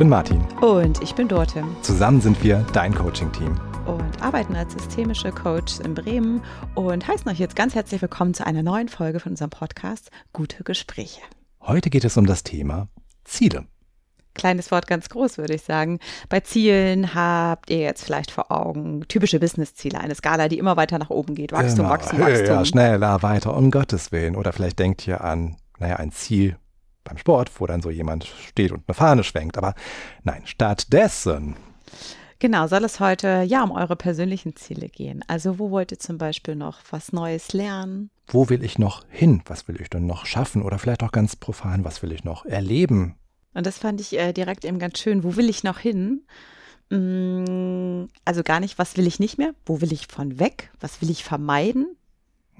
Bin Martin. Und ich bin Dorte. Zusammen sind wir dein Coaching-Team. Und arbeiten als systemische Coaches in Bremen und heißen euch jetzt ganz herzlich willkommen zu einer neuen Folge von unserem Podcast Gute Gespräche. Heute geht es um das Thema Ziele. Kleines Wort, ganz groß, würde ich sagen. Bei Zielen habt ihr jetzt vielleicht vor Augen typische Business-Ziele, eine Skala, die immer weiter nach oben geht. Wachstum, Immer Wachstum, höher, Wachstum. schneller, weiter, um Gottes Willen. Oder vielleicht denkt ihr an, naja, ein Ziel beim Sport, wo dann so jemand steht und eine Fahne schwenkt. Aber nein, stattdessen Genau, soll es heute ja um eure persönlichen Ziele gehen. Also wo wollt ihr zum Beispiel noch was Neues lernen? wo will ich noch hin? Was will ich denn noch schaffen? Oder vielleicht auch ganz profan, was will ich noch erleben? Und das fand ich äh, direkt eben ganz schön. Wo will ich noch hin? Mm, Also gar nicht, was will ich nicht mehr? Wo will ich von weg? Was will ich vermeiden?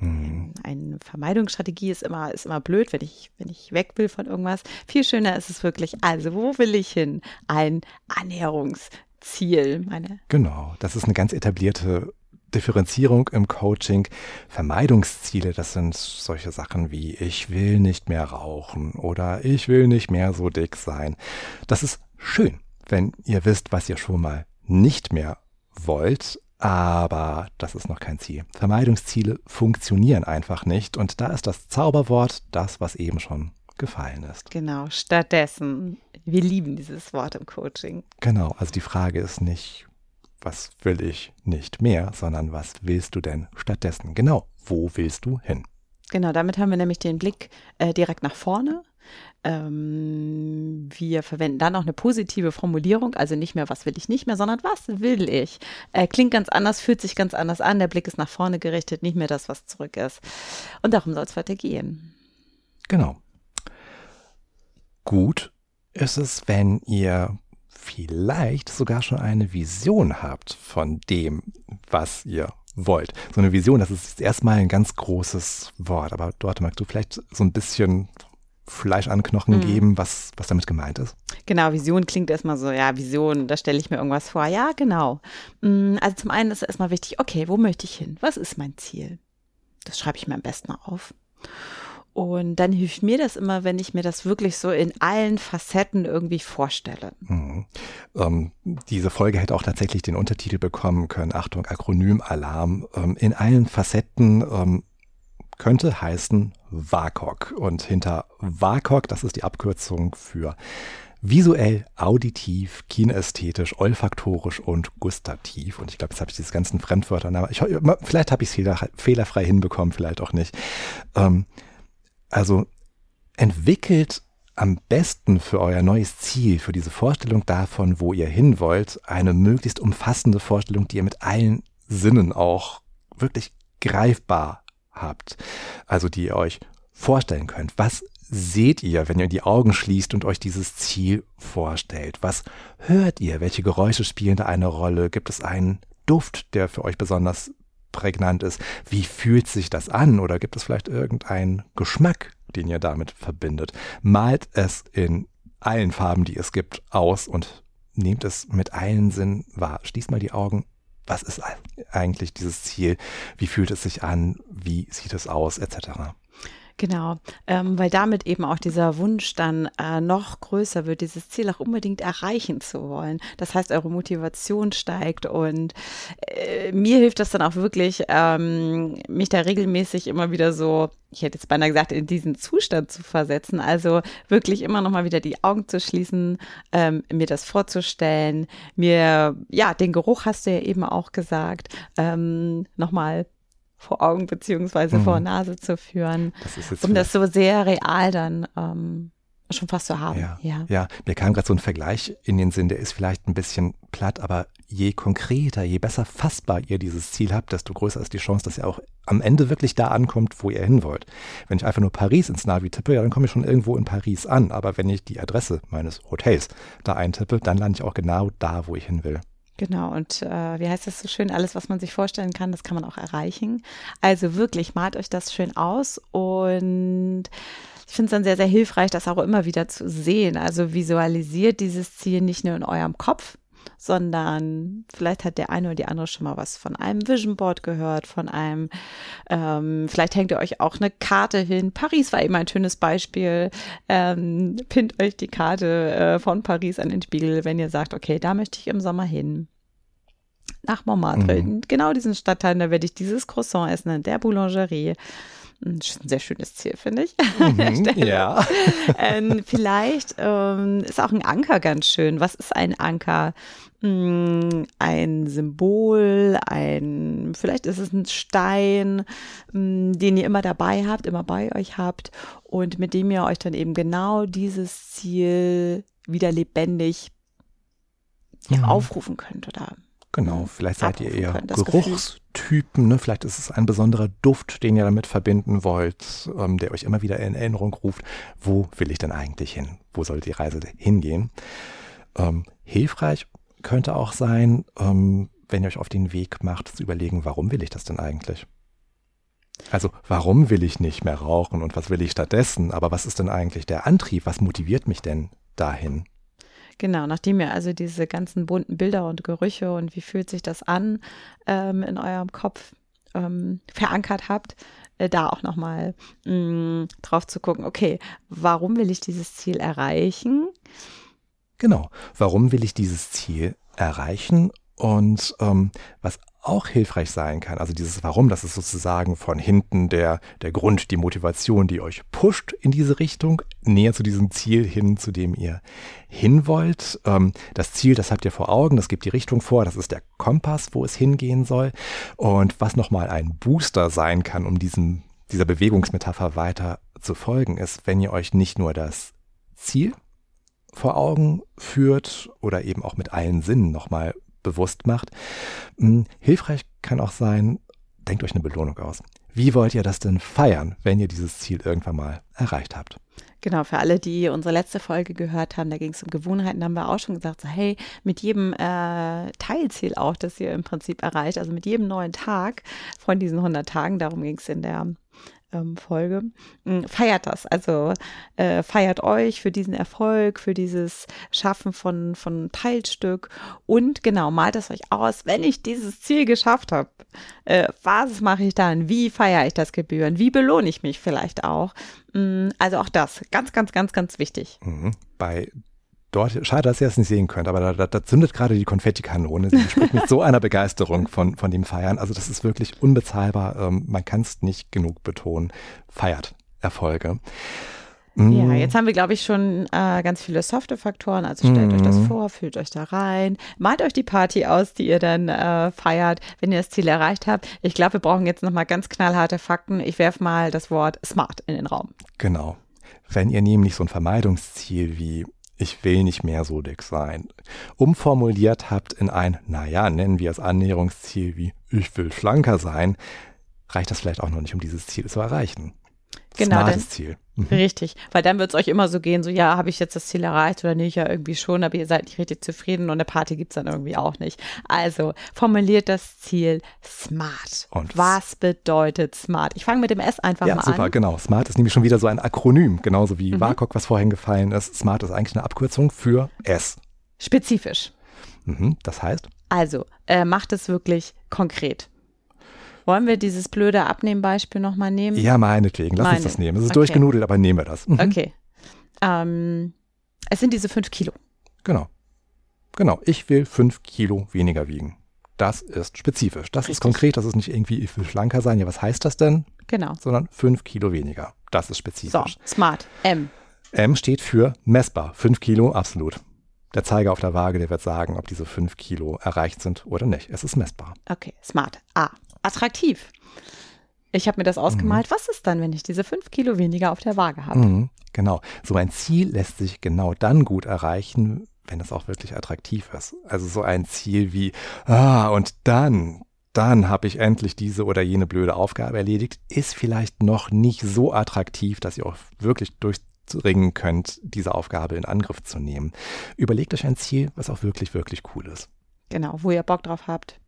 Hm. Eine Vermeidungsstrategie ist immer, ist immer blöd, wenn ich, wenn ich weg will von irgendwas. Viel schöner ist es wirklich, also wo will ich hin? Ein Annäherungsziel, meine. Genau, das ist eine ganz etablierte Differenzierung im Coaching. Vermeidungsziele, das sind solche Sachen wie ich will nicht mehr rauchen oder ich will nicht mehr so dick sein. Das ist schön, wenn ihr wisst, was ihr schon mal nicht mehr wollt, aber das ist noch kein Ziel. Vermeidungsziele funktionieren einfach nicht und da ist das Zauberwort das, was eben schon gefallen ist. Genau, stattdessen. Wir lieben dieses Wort im Coaching. Genau, also die Frage ist nicht, was will ich nicht mehr, sondern was willst du denn stattdessen? Genau, wo willst du hin? Genau, damit haben wir nämlich den Blick äh, direkt nach vorne. Ähm, wir verwenden dann auch eine positive Formulierung, also nicht mehr, was will ich nicht mehr, sondern was will ich. Äh, klingt ganz anders, fühlt sich ganz anders an, der Blick ist nach vorne gerichtet, nicht mehr das, was zurück ist. Und darum soll es weiter gehen. Genau. Gut ist es, wenn ihr vielleicht sogar schon eine Vision habt von dem, was ihr wollt. So eine Vision, das ist erstmal ein ganz großes Wort. Aber dort magst du vielleicht so ein bisschen Fleisch an Knochen Mhm. geben, was, was damit gemeint ist. Genau, Vision klingt erstmal so, ja, Vision, da stelle ich mir irgendwas vor. Ja, genau. Mm, Also zum einen ist erstmal wichtig, okay, wo möchte ich hin? Was ist mein Ziel? Das schreibe ich mir am besten auf. Und dann hilft mir das immer, wenn ich mir das wirklich so in allen Facetten irgendwie vorstelle. Mhm. Ähm, diese Folge hätte auch tatsächlich den Untertitel bekommen können. Achtung, Akronymalarm. Ähm, in allen Facetten ähm, könnte heißen WAKOK. Und hinter WAKOK, das ist die Abkürzung für visuell, auditiv, kinästhetisch, olfaktorisch und gustativ. Und ich glaube, jetzt habe ich diese ganzen Fremdwörter. Ich, vielleicht habe ich es fehler, fehlerfrei hinbekommen, vielleicht auch nicht. Ähm, also entwickelt am besten für euer neues Ziel, für diese Vorstellung davon, wo ihr hin wollt, eine möglichst umfassende Vorstellung, die ihr mit allen Sinnen auch wirklich greifbar habt. Also die ihr euch vorstellen könnt. Was seht ihr, wenn ihr die Augen schließt und euch dieses Ziel vorstellt? Was hört ihr? Welche Geräusche spielen da eine Rolle? Gibt es einen Duft, der für euch besonders prägnant ist? Wie fühlt sich das an? Oder gibt es vielleicht irgendeinen Geschmack, den ihr damit verbindet? Malt es in allen Farben, die es gibt, aus und nehmt es mit allen Sinnen wahr. Schließt mal die Augen. Was ist eigentlich dieses Ziel? Wie fühlt es sich an? Wie sieht es aus? Etc. Genau, ähm, weil damit eben auch dieser Wunsch dann äh, noch größer wird, dieses Ziel auch unbedingt erreichen zu wollen. Das heißt, eure Motivation steigt und äh, mir hilft das dann auch wirklich, ähm, mich da regelmäßig immer wieder so, ich hätte jetzt beinahe gesagt, in diesen Zustand zu versetzen. Also wirklich immer noch mal wieder die Augen zu schließen, ähm, mir das vorzustellen, mir, ja, den Geruch hast du ja eben auch gesagt, ähm, nochmal vor Augen beziehungsweise Mhm. vor Nase zu führen, Das um das so sehr real dann ähm, schon fast zu haben. Ja, ja. ja, mir kam gerade so ein Vergleich in den Sinn, der ist vielleicht ein bisschen platt, aber je konkreter, je besser fassbar ihr dieses Ziel habt, desto größer ist die Chance, dass ihr auch am Ende wirklich da ankommt, wo ihr hin wollt. Wenn ich einfach nur Paris ins Navi tippe, ja, dann komme ich schon irgendwo in Paris an, aber wenn ich die Adresse meines Hotels da eintippe, dann lande ich auch genau da, wo ich hin will. Genau, und äh, wie heißt das so schön? Alles, was man sich vorstellen kann, das kann man auch erreichen. Also wirklich, malt euch das schön aus und ich finde es dann sehr, sehr hilfreich, das auch immer wieder zu sehen. Also visualisiert dieses Ziel nicht nur in eurem Kopf, sondern vielleicht hat der eine oder die andere schon mal was von einem Vision Board gehört, von einem, ähm, vielleicht hängt ihr euch auch eine Karte hin. Paris war eben ein schönes Beispiel. Ähm, pinnt euch die Karte äh, von Paris an den Spiegel, wenn ihr sagt, okay, da möchte ich im Sommer hin nach Montmartre. Mhm. Genau diesen Stadtteil, da werde ich dieses Croissant essen in der Boulangerie. Ein sehr schönes Ziel, finde ich. Mhm, ja. ähm, vielleicht ähm, ist auch ein Anker ganz schön. Was ist ein Anker? Hm, ein Symbol, ein, vielleicht ist es ein Stein, hm, den ihr immer dabei habt, immer bei euch habt und mit dem ihr euch dann eben genau dieses Ziel wieder lebendig mhm. aufrufen könnt oder Genau, vielleicht seid ihr eher Geruchstypen, ne? vielleicht ist es ein besonderer Duft, den ihr damit verbinden wollt, ähm, der euch immer wieder in Erinnerung ruft, wo will ich denn eigentlich hin? Wo soll die Reise hingehen? Ähm, hilfreich könnte auch sein, ähm, wenn ihr euch auf den Weg macht, zu überlegen, warum will ich das denn eigentlich? Also warum will ich nicht mehr rauchen und was will ich stattdessen? Aber was ist denn eigentlich der Antrieb? Was motiviert mich denn dahin? Genau, nachdem ihr also diese ganzen bunten Bilder und Gerüche und wie fühlt sich das an ähm, in eurem Kopf ähm, verankert habt, äh, da auch nochmal mm, drauf zu gucken, okay, warum will ich dieses Ziel erreichen? Genau, warum will ich dieses Ziel erreichen? Und ähm, was auch hilfreich sein kann. Also dieses Warum, das ist sozusagen von hinten der, der Grund, die Motivation, die euch pusht in diese Richtung, näher zu diesem Ziel hin, zu dem ihr hin wollt. Ähm, das Ziel, das habt ihr vor Augen, das gibt die Richtung vor, das ist der Kompass, wo es hingehen soll. Und was nochmal ein Booster sein kann, um diesem, dieser Bewegungsmetapher weiter zu folgen, ist, wenn ihr euch nicht nur das Ziel vor Augen führt oder eben auch mit allen Sinnen nochmal bewusst macht. Hm, hilfreich kann auch sein, denkt euch eine Belohnung aus. Wie wollt ihr das denn feiern, wenn ihr dieses Ziel irgendwann mal erreicht habt? Genau, für alle, die unsere letzte Folge gehört haben, da ging es um Gewohnheiten, da haben wir auch schon gesagt, so, hey, mit jedem äh, Teilziel auch, das ihr im Prinzip erreicht, also mit jedem neuen Tag von diesen 100 Tagen, darum ging es in der ähm, Folge. Mm, feiert das, also äh, feiert euch für diesen Erfolg, für dieses Schaffen von, von Teilstück und genau, malt es euch aus, wenn ich dieses Ziel geschafft habe. Äh, was mache ich dann? Wie feiere ich das Gebühren? Wie belohne ich mich vielleicht auch? Mm, also auch das, ganz, ganz, ganz, ganz wichtig. Mhm. Bei dort, schade, dass ihr es nicht sehen könnt, aber da, da, da zündet gerade die Konfettikanone. Sie spricht mit so einer Begeisterung von, von dem Feiern. Also das ist wirklich unbezahlbar. Ähm, man kann es nicht genug betonen. Feiert Erfolge. Mm. Ja, jetzt haben wir, glaube ich, schon äh, ganz viele softe Faktoren. Also stellt mm. euch das mm. vor, fühlt euch da rein, malt euch die Party aus, die ihr dann äh, feiert, wenn ihr das Ziel erreicht habt. Ich glaube, wir brauchen jetzt nochmal ganz knallharte Fakten. Ich werfe mal das Wort smart in den Raum. Genau. Wenn ihr nämlich so ein Vermeidungsziel wie ich will nicht mehr so dick sein, umformuliert habt in ein, naja, nennen wir es Annäherungsziel wie ich will schlanker sein, reicht das vielleicht auch noch nicht, um dieses Ziel zu erreichen. Genau, Smartes Ziel. Mhm. Richtig, weil dann wird es euch immer so gehen, so ja, habe ich jetzt das Ziel erreicht oder nicht? Ja, irgendwie schon, aber ihr seid nicht richtig zufrieden und eine Party gibt es dann irgendwie auch nicht. Also formuliert das Ziel smart. Und was bedeutet smart? Ich fange mit dem S einfach ja, mal super, an. Ja, super, genau. Smart ist nämlich schon wieder so ein Akronym, genauso wie mhm. WAKOK, was vorhin gefallen ist. Smart ist eigentlich eine Abkürzung für S. Spezifisch. Mhm, das heißt? Also, äh, macht es wirklich konkret. Wollen wir dieses blöde Abnehmbeispiel nochmal nehmen? Ja, meinetwegen. Lass Meine. uns das nehmen. Es ist okay. durchgenudelt, aber nehmen wir das. Mhm. Okay. Ähm, es sind diese fünf Kilo. Genau. Genau. Ich will fünf Kilo weniger wiegen. Das ist spezifisch. Das Richtig. ist konkret. Das ist nicht irgendwie, ich will schlanker sein. Ja, was heißt das denn? Genau. Sondern fünf Kilo weniger. Das ist spezifisch. So, smart. M. M steht für messbar. Fünf Kilo, absolut. Der Zeiger auf der Waage, der wird sagen, ob diese fünf Kilo erreicht sind oder nicht. Es ist messbar. Okay, smart. A attraktiv. Ich habe mir das ausgemalt. Mhm. Was ist dann, wenn ich diese fünf Kilo weniger auf der Waage habe? Mhm, genau. So ein Ziel lässt sich genau dann gut erreichen, wenn es auch wirklich attraktiv ist. Also so ein Ziel wie, ah, und dann, dann habe ich endlich diese oder jene blöde Aufgabe erledigt, ist vielleicht noch nicht so attraktiv, dass ihr auch wirklich durchringen könnt, diese Aufgabe in Angriff zu nehmen. Überlegt euch ein Ziel, was auch wirklich, wirklich cool ist. Genau, wo ihr Bock drauf habt.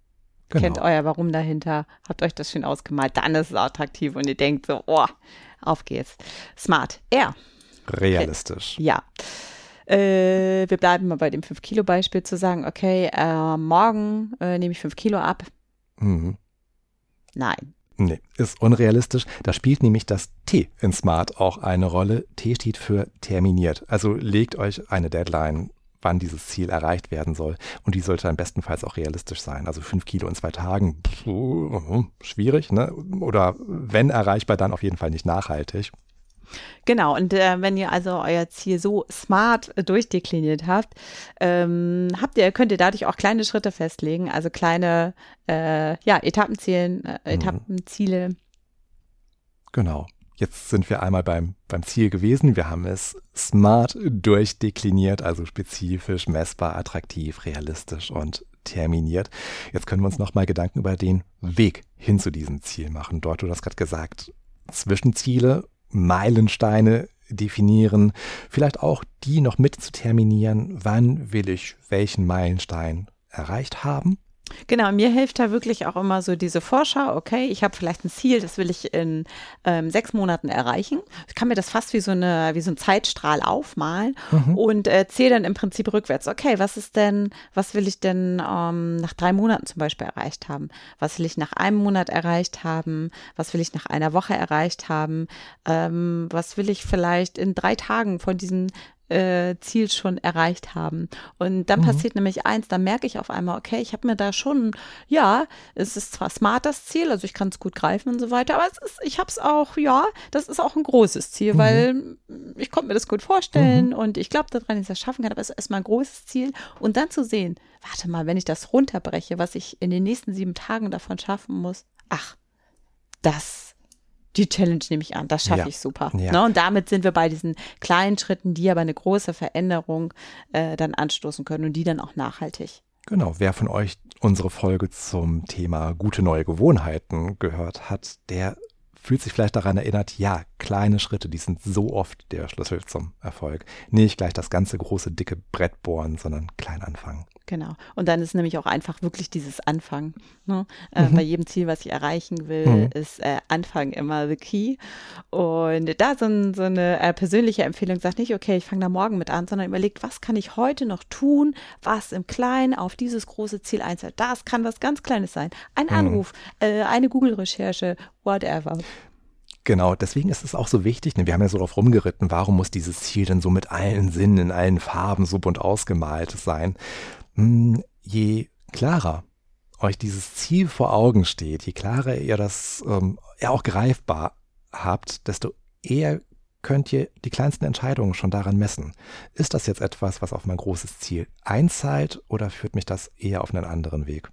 Genau. Kennt euer Warum dahinter, habt euch das schön ausgemalt, dann ist es attraktiv und ihr denkt so, oh, auf geht's. Smart. R. Realistisch. Ja. äh, wir bleiben mal bei dem 5-Kilo-Beispiel zu sagen, okay, äh, morgen äh, nehme ich 5 Kilo ab. Mhm. Nein. Nee, ist unrealistisch. Da spielt nämlich das T in Smart auch eine Rolle. T steht für terminiert. Also legt euch eine Deadline wann dieses Ziel erreicht werden soll. Und die sollte dann bestenfalls auch realistisch sein. Also fünf Kilo in zwei Tagen, pff, schwierig, ne? Oder wenn erreichbar, dann auf jeden Fall nicht nachhaltig. Genau, und äh, wenn ihr also euer Ziel so smart durchdekliniert habt, ähm, habt ihr, könnt ihr dadurch auch kleine Schritte festlegen, also kleine äh, ja, Etappenzielen, äh, mhm. Etappenziele. Genau. Jetzt sind wir einmal beim, beim Ziel gewesen. Wir haben es smart durchdekliniert, also spezifisch, messbar, attraktiv, realistisch und terminiert. Jetzt können wir uns nochmal Gedanken über den Weg hin zu diesem Ziel machen. Dort, du hast gerade gesagt, Zwischenziele, Meilensteine definieren, vielleicht auch die noch mit zu terminieren. Wann will ich welchen Meilenstein erreicht haben? Genau, mir hilft da wirklich auch immer so diese Vorschau, okay, ich habe vielleicht ein Ziel, das will ich in ähm, sechs Monaten erreichen. Ich kann mir das fast wie so, eine, wie so ein Zeitstrahl aufmalen mhm. und äh, zähle dann im Prinzip rückwärts, okay, was ist denn, was will ich denn ähm, nach drei Monaten zum Beispiel erreicht haben? Was will ich nach einem Monat erreicht haben? Was will ich nach einer Woche erreicht haben? Ähm, was will ich vielleicht in drei Tagen von diesen äh, Ziel schon erreicht haben. Und dann mhm. passiert nämlich eins, da merke ich auf einmal, okay, ich habe mir da schon, ja, es ist zwar smart das Ziel, also ich kann es gut greifen und so weiter, aber es ist, ich habe es auch, ja, das ist auch ein großes Ziel, mhm. weil ich konnte mir das gut vorstellen mhm. und ich glaube daran, dass ich das schaffen kann, aber es ist erstmal ein großes Ziel. Und dann zu sehen, warte mal, wenn ich das runterbreche, was ich in den nächsten sieben Tagen davon schaffen muss, ach, das die Challenge nehme ich an, das schaffe ja. ich super. Ja. Ne? Und damit sind wir bei diesen kleinen Schritten, die aber eine große Veränderung äh, dann anstoßen können und die dann auch nachhaltig. Genau, wer von euch unsere Folge zum Thema gute neue Gewohnheiten gehört hat, der fühlt sich vielleicht daran erinnert, ja, kleine Schritte, die sind so oft der Schlüssel zum Erfolg. Nicht gleich das ganze große, dicke Brett bohren, sondern klein anfangen. Genau. Und dann ist nämlich auch einfach wirklich dieses Anfangen. Ne? Äh, mhm. Bei jedem Ziel, was ich erreichen will, mhm. ist äh, Anfang immer the key. Und da so, ein, so eine äh, persönliche Empfehlung sagt nicht, okay, ich fange da morgen mit an, sondern überlegt, was kann ich heute noch tun, was im Kleinen auf dieses große Ziel einzahlt. Das kann was ganz Kleines sein. Ein mhm. Anruf, äh, eine Google-Recherche, whatever. Genau, deswegen ist es auch so wichtig, ne, wir haben ja so drauf rumgeritten, warum muss dieses Ziel denn so mit allen Sinnen, in allen Farben so bunt ausgemalt sein? Hm, je klarer euch dieses Ziel vor Augen steht, je klarer ihr das ähm, ja auch greifbar habt, desto eher könnt ihr die kleinsten Entscheidungen schon daran messen. Ist das jetzt etwas, was auf mein großes Ziel einzahlt oder führt mich das eher auf einen anderen Weg?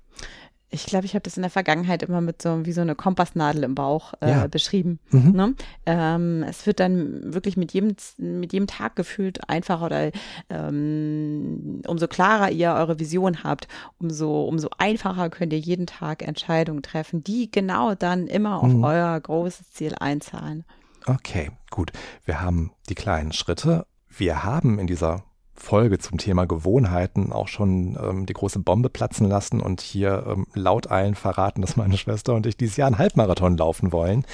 Ich glaube, ich habe das in der Vergangenheit immer mit so wie so eine Kompassnadel im Bauch äh, ja. beschrieben. Mhm. Ne? Ähm, es wird dann wirklich mit jedem, mit jedem Tag gefühlt einfacher oder ähm, umso klarer ihr eure Vision habt, umso, umso einfacher könnt ihr jeden Tag Entscheidungen treffen, die genau dann immer auf mhm. euer großes Ziel einzahlen. Okay, gut. Wir haben die kleinen Schritte. Wir haben in dieser Folge zum Thema Gewohnheiten auch schon ähm, die große Bombe platzen lassen und hier ähm, laut allen verraten, dass meine Schwester und ich dieses Jahr einen Halbmarathon laufen wollen.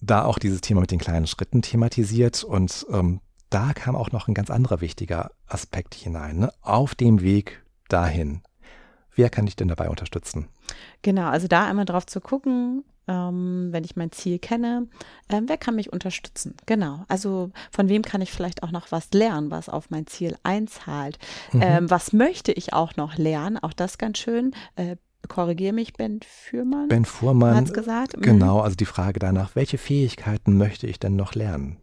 Da auch dieses Thema mit den kleinen Schritten thematisiert und ähm, da kam auch noch ein ganz anderer wichtiger Aspekt hinein. Ne? Auf dem Weg dahin. Wer kann dich denn dabei unterstützen? Genau, also da einmal drauf zu gucken, ähm, wenn ich mein Ziel kenne, ähm, wer kann mich unterstützen? Genau. Also von wem kann ich vielleicht auch noch was lernen, was auf mein Ziel einzahlt? Mhm. Ähm, was möchte ich auch noch lernen? Auch das ganz schön. Äh, Korrigiere mich, Ben Fuhrmann. Ben Fuhrmann. Hat gesagt. Genau, also die Frage danach, welche Fähigkeiten möchte ich denn noch lernen?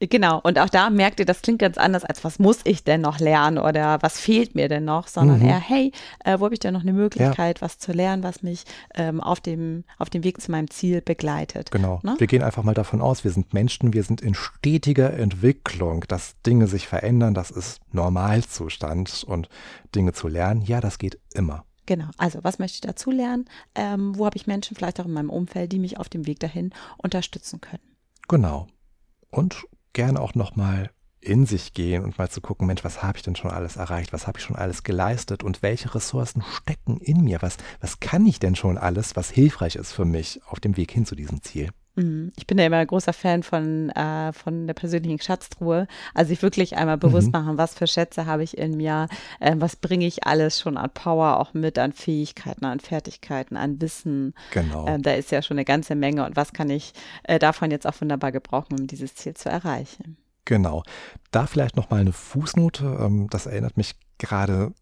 Genau, und auch da merkt ihr, das klingt ganz anders, als was muss ich denn noch lernen oder was fehlt mir denn noch, sondern mhm. eher, hey, äh, wo habe ich denn noch eine Möglichkeit, ja. was zu lernen, was mich ähm, auf, dem, auf dem Weg zu meinem Ziel begleitet. Genau. Ne? Wir gehen einfach mal davon aus, wir sind Menschen, wir sind in stetiger Entwicklung, dass Dinge sich verändern, das ist Normalzustand und Dinge zu lernen, ja, das geht immer. Genau, also was möchte ich dazu lernen? Ähm, wo habe ich Menschen vielleicht auch in meinem Umfeld, die mich auf dem Weg dahin unterstützen können? Genau. Und gerne auch nochmal in sich gehen und mal zu gucken, Mensch, was habe ich denn schon alles erreicht? Was habe ich schon alles geleistet? Und welche Ressourcen stecken in mir? Was, was kann ich denn schon alles, was hilfreich ist für mich auf dem Weg hin zu diesem Ziel? Mhm. Ich bin ja immer ein großer Fan von, äh, von der persönlichen Schatztruhe. Also sich wirklich einmal bewusst mhm. machen, was für Schätze habe ich in mir, äh, was bringe ich alles schon an Power auch mit, an Fähigkeiten, an Fertigkeiten, an Wissen. Genau. Ähm, da ist ja schon eine ganze Menge und was kann ich äh, davon jetzt auch wunderbar gebrauchen, um dieses Ziel zu erreichen. Genau. Da vielleicht noch mal eine Fußnote. Ähm, das erinnert mich gerade,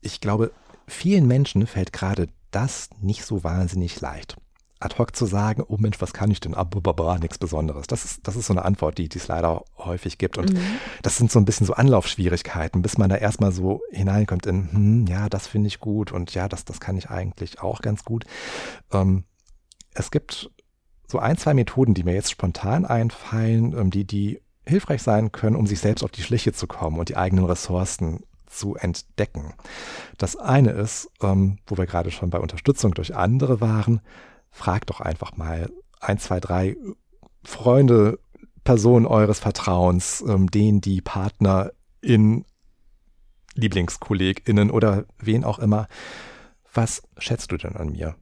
ich glaube, vielen Menschen fällt gerade das nicht so wahnsinnig leicht ad hoc zu sagen, oh Mensch, was kann ich denn? Aber nichts Besonderes. Das ist, das ist so eine Antwort, die, die es leider häufig gibt. Und mhm. das sind so ein bisschen so Anlaufschwierigkeiten, bis man da erstmal so hineinkommt in, hm, ja, das finde ich gut und ja, das, das kann ich eigentlich auch ganz gut. Ähm, es gibt so ein, zwei Methoden, die mir jetzt spontan einfallen, ähm, die, die hilfreich sein können, um sich selbst auf die Schliche zu kommen und die eigenen Ressourcen zu entdecken. Das eine ist, ähm, wo wir gerade schon bei Unterstützung durch andere waren, fragt doch einfach mal ein, zwei, drei Freunde, Personen eures Vertrauens, ähm, denen die Partner in LieblingskollegInnen oder wen auch immer. Was schätzt du denn an mir?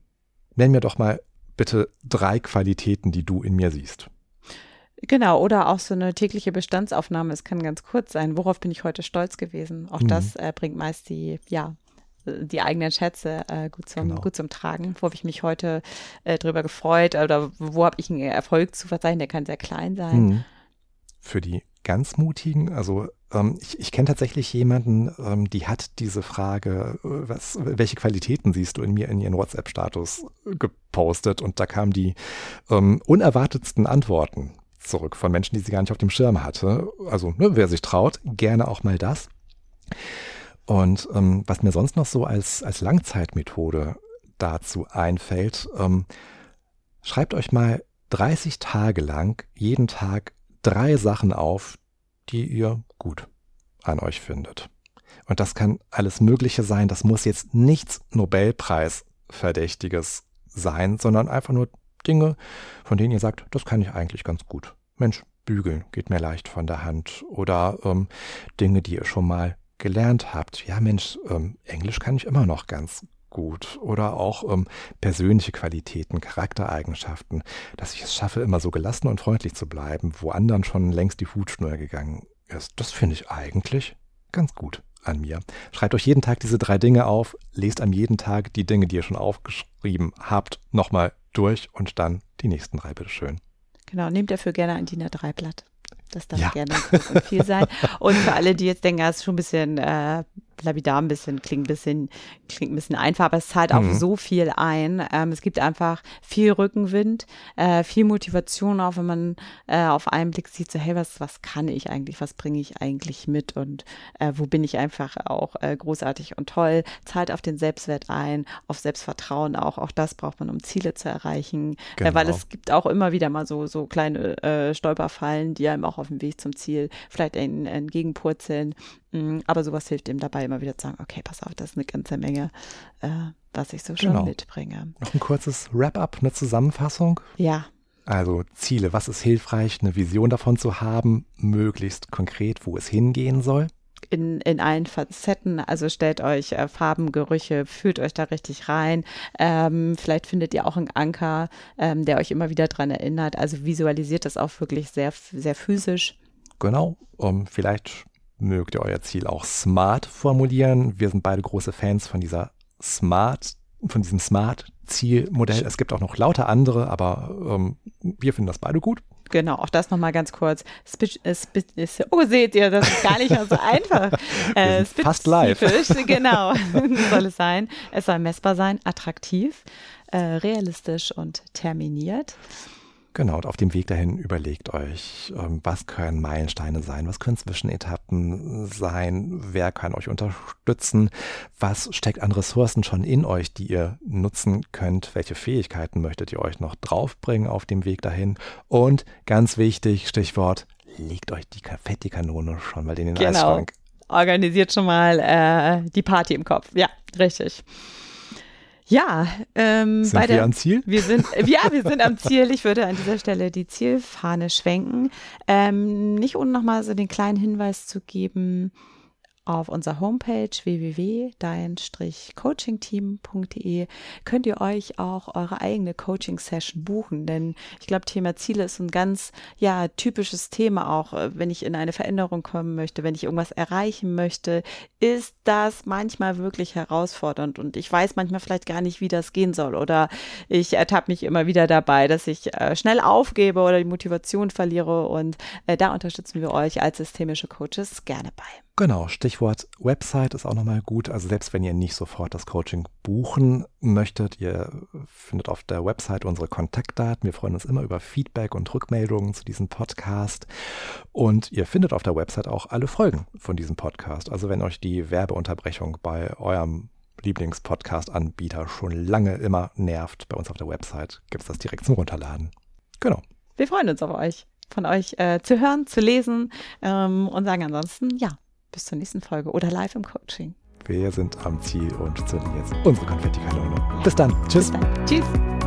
Nenn mir doch mal bitte drei Qualitäten, die du in mir siehst. Genau, oder auch so eine tägliche Bestandsaufnahme. Es kann ganz kurz sein. Worauf bin ich heute stolz gewesen? Auch mhm. das äh, bringt meist die, ja, die eigenen Schätze äh, gut, zum, genau. gut zum Tragen. Wo habe ich mich heute äh, drüber gefreut oder wo habe ich einen Erfolg zu verzeichnen? Der kann sehr klein sein. Mhm. Für die ganz Mutigen, also ähm, ich, ich kenne tatsächlich jemanden, ähm, die hat diese Frage, äh, was, welche Qualitäten siehst du in mir in ihren WhatsApp-Status gepostet und da kamen die ähm, unerwartetsten Antworten zurück von Menschen, die sie gar nicht auf dem Schirm hatte. Also ne, wer sich traut, gerne auch mal das. Und ähm, was mir sonst noch so als, als Langzeitmethode dazu einfällt, ähm, schreibt euch mal 30 Tage lang jeden Tag drei Sachen auf, die ihr gut an euch findet. Und das kann alles Mögliche sein. Das muss jetzt nichts Nobelpreis-Verdächtiges sein, sondern einfach nur Dinge, von denen ihr sagt, das kann ich eigentlich ganz gut. Mensch, bügeln geht mir leicht von der Hand. Oder ähm, Dinge, die ihr schon mal gelernt habt, ja Mensch, ähm, Englisch kann ich immer noch ganz gut oder auch ähm, persönliche Qualitäten, Charaktereigenschaften, dass ich es schaffe, immer so gelassen und freundlich zu bleiben, wo anderen schon längst die Hutschnur gegangen ist. Das finde ich eigentlich ganz gut an mir. Schreibt euch jeden Tag diese drei Dinge auf, lest am jeden Tag die Dinge, die ihr schon aufgeschrieben habt, nochmal durch und dann die nächsten drei, bitteschön. Genau, nehmt dafür gerne ein DIN A3-Blatt. Das darf ja. gerne groß und viel sein. Und für alle, die jetzt denken, das ist schon ein bisschen äh, lapidar ein bisschen, klingt ein bisschen, klingt ein bisschen einfach, aber es zahlt auch mhm. so viel ein. Ähm, es gibt einfach viel Rückenwind, äh, viel Motivation auch, wenn man äh, auf einen Blick sieht, so, hey, was, was kann ich eigentlich, was bringe ich eigentlich mit und äh, wo bin ich einfach auch äh, großartig und toll, zahlt auf den Selbstwert ein, auf Selbstvertrauen auch, auch das braucht man, um Ziele zu erreichen, genau. weil es gibt auch immer wieder mal so, so kleine äh, Stolperfallen, die einem auch auf dem Weg zum Ziel vielleicht entgegenpurzeln. Mm, aber sowas hilft ihm dabei, immer wieder zu sagen, okay, pass auf, das ist eine ganze Menge, äh, was ich so schon genau. mitbringe. Noch ein kurzes Wrap-up, eine Zusammenfassung? Ja. Also Ziele, was ist hilfreich, eine Vision davon zu haben, möglichst konkret, wo es hingehen soll? in, in allen Facetten. Also stellt euch äh, Farben, Gerüche, fühlt euch da richtig rein. Ähm, vielleicht findet ihr auch einen Anker, ähm, der euch immer wieder daran erinnert. Also visualisiert das auch wirklich sehr, sehr physisch. Genau. Um, vielleicht mögt ihr euer Ziel auch smart formulieren. Wir sind beide große Fans von dieser Smart, von diesem Smart-Zielmodell. Es gibt auch noch lauter andere, aber ähm, wir finden das beide gut. Genau, auch das nochmal ganz kurz. Spe äh, oh, seht ihr, das ist gar nicht mehr so einfach. Äh, fast live. genau, soll es sein. Es soll messbar sein, attraktiv, äh, realistisch und terminiert. Genau, und auf dem Weg dahin überlegt euch, ähm, was können Meilensteine sein, was können Zwischenetappen sein, wer kann euch unterstützen, was steckt an Ressourcen schon in euch, die ihr nutzen könnt, welche Fähigkeiten möchtet ihr euch noch draufbringen auf dem Weg dahin und ganz wichtig, Stichwort, legt euch die Konfettikanone schon mal in den genau. Eisschrank. Organisiert schon mal äh, die Party im Kopf. Ja, richtig. Ja, ähm, sind wir am Ziel? Wir sind, ja, wir sind am Ziel. Ich würde an dieser Stelle die Zielfahne schwenken. Ähm, nicht ohne nochmal so den kleinen Hinweis zu geben, auf unserer Homepage www.dein-coachingteam.de könnt ihr euch auch eure eigene Coaching-Session buchen, denn ich glaube, Thema Ziele ist ein ganz ja typisches Thema auch, wenn ich in eine Veränderung kommen möchte, wenn ich irgendwas erreichen möchte, ist das manchmal wirklich herausfordernd. Und ich weiß manchmal vielleicht gar nicht, wie das gehen soll. Oder ich ertappe mich immer wieder dabei, dass ich äh, schnell aufgebe oder die Motivation verliere. Und äh, da unterstützen wir euch als systemische Coaches gerne bei. Genau, Stichwort Website ist auch nochmal gut. Also selbst wenn ihr nicht sofort das Coaching buchen möchtet, ihr findet auf der Website unsere Kontaktdaten. Wir freuen uns immer über Feedback und Rückmeldungen zu diesem Podcast. Und ihr findet auf der Website auch alle Folgen von diesem Podcast. Also wenn euch die Werbeunterbrechung bei eurem Lieblingspodcast-Anbieter schon lange immer nervt, bei uns auf der Website gibt es das direkt zum Runterladen. Genau. Wir freuen uns auf euch, von euch äh, zu hören, zu lesen ähm, und sagen ansonsten, ja, bis zur nächsten Folge oder live im Coaching. Wir sind am Ziel und zünden jetzt unsere Konfettikanone. Bis dann. Tschüss. Bis dann. Tschüss.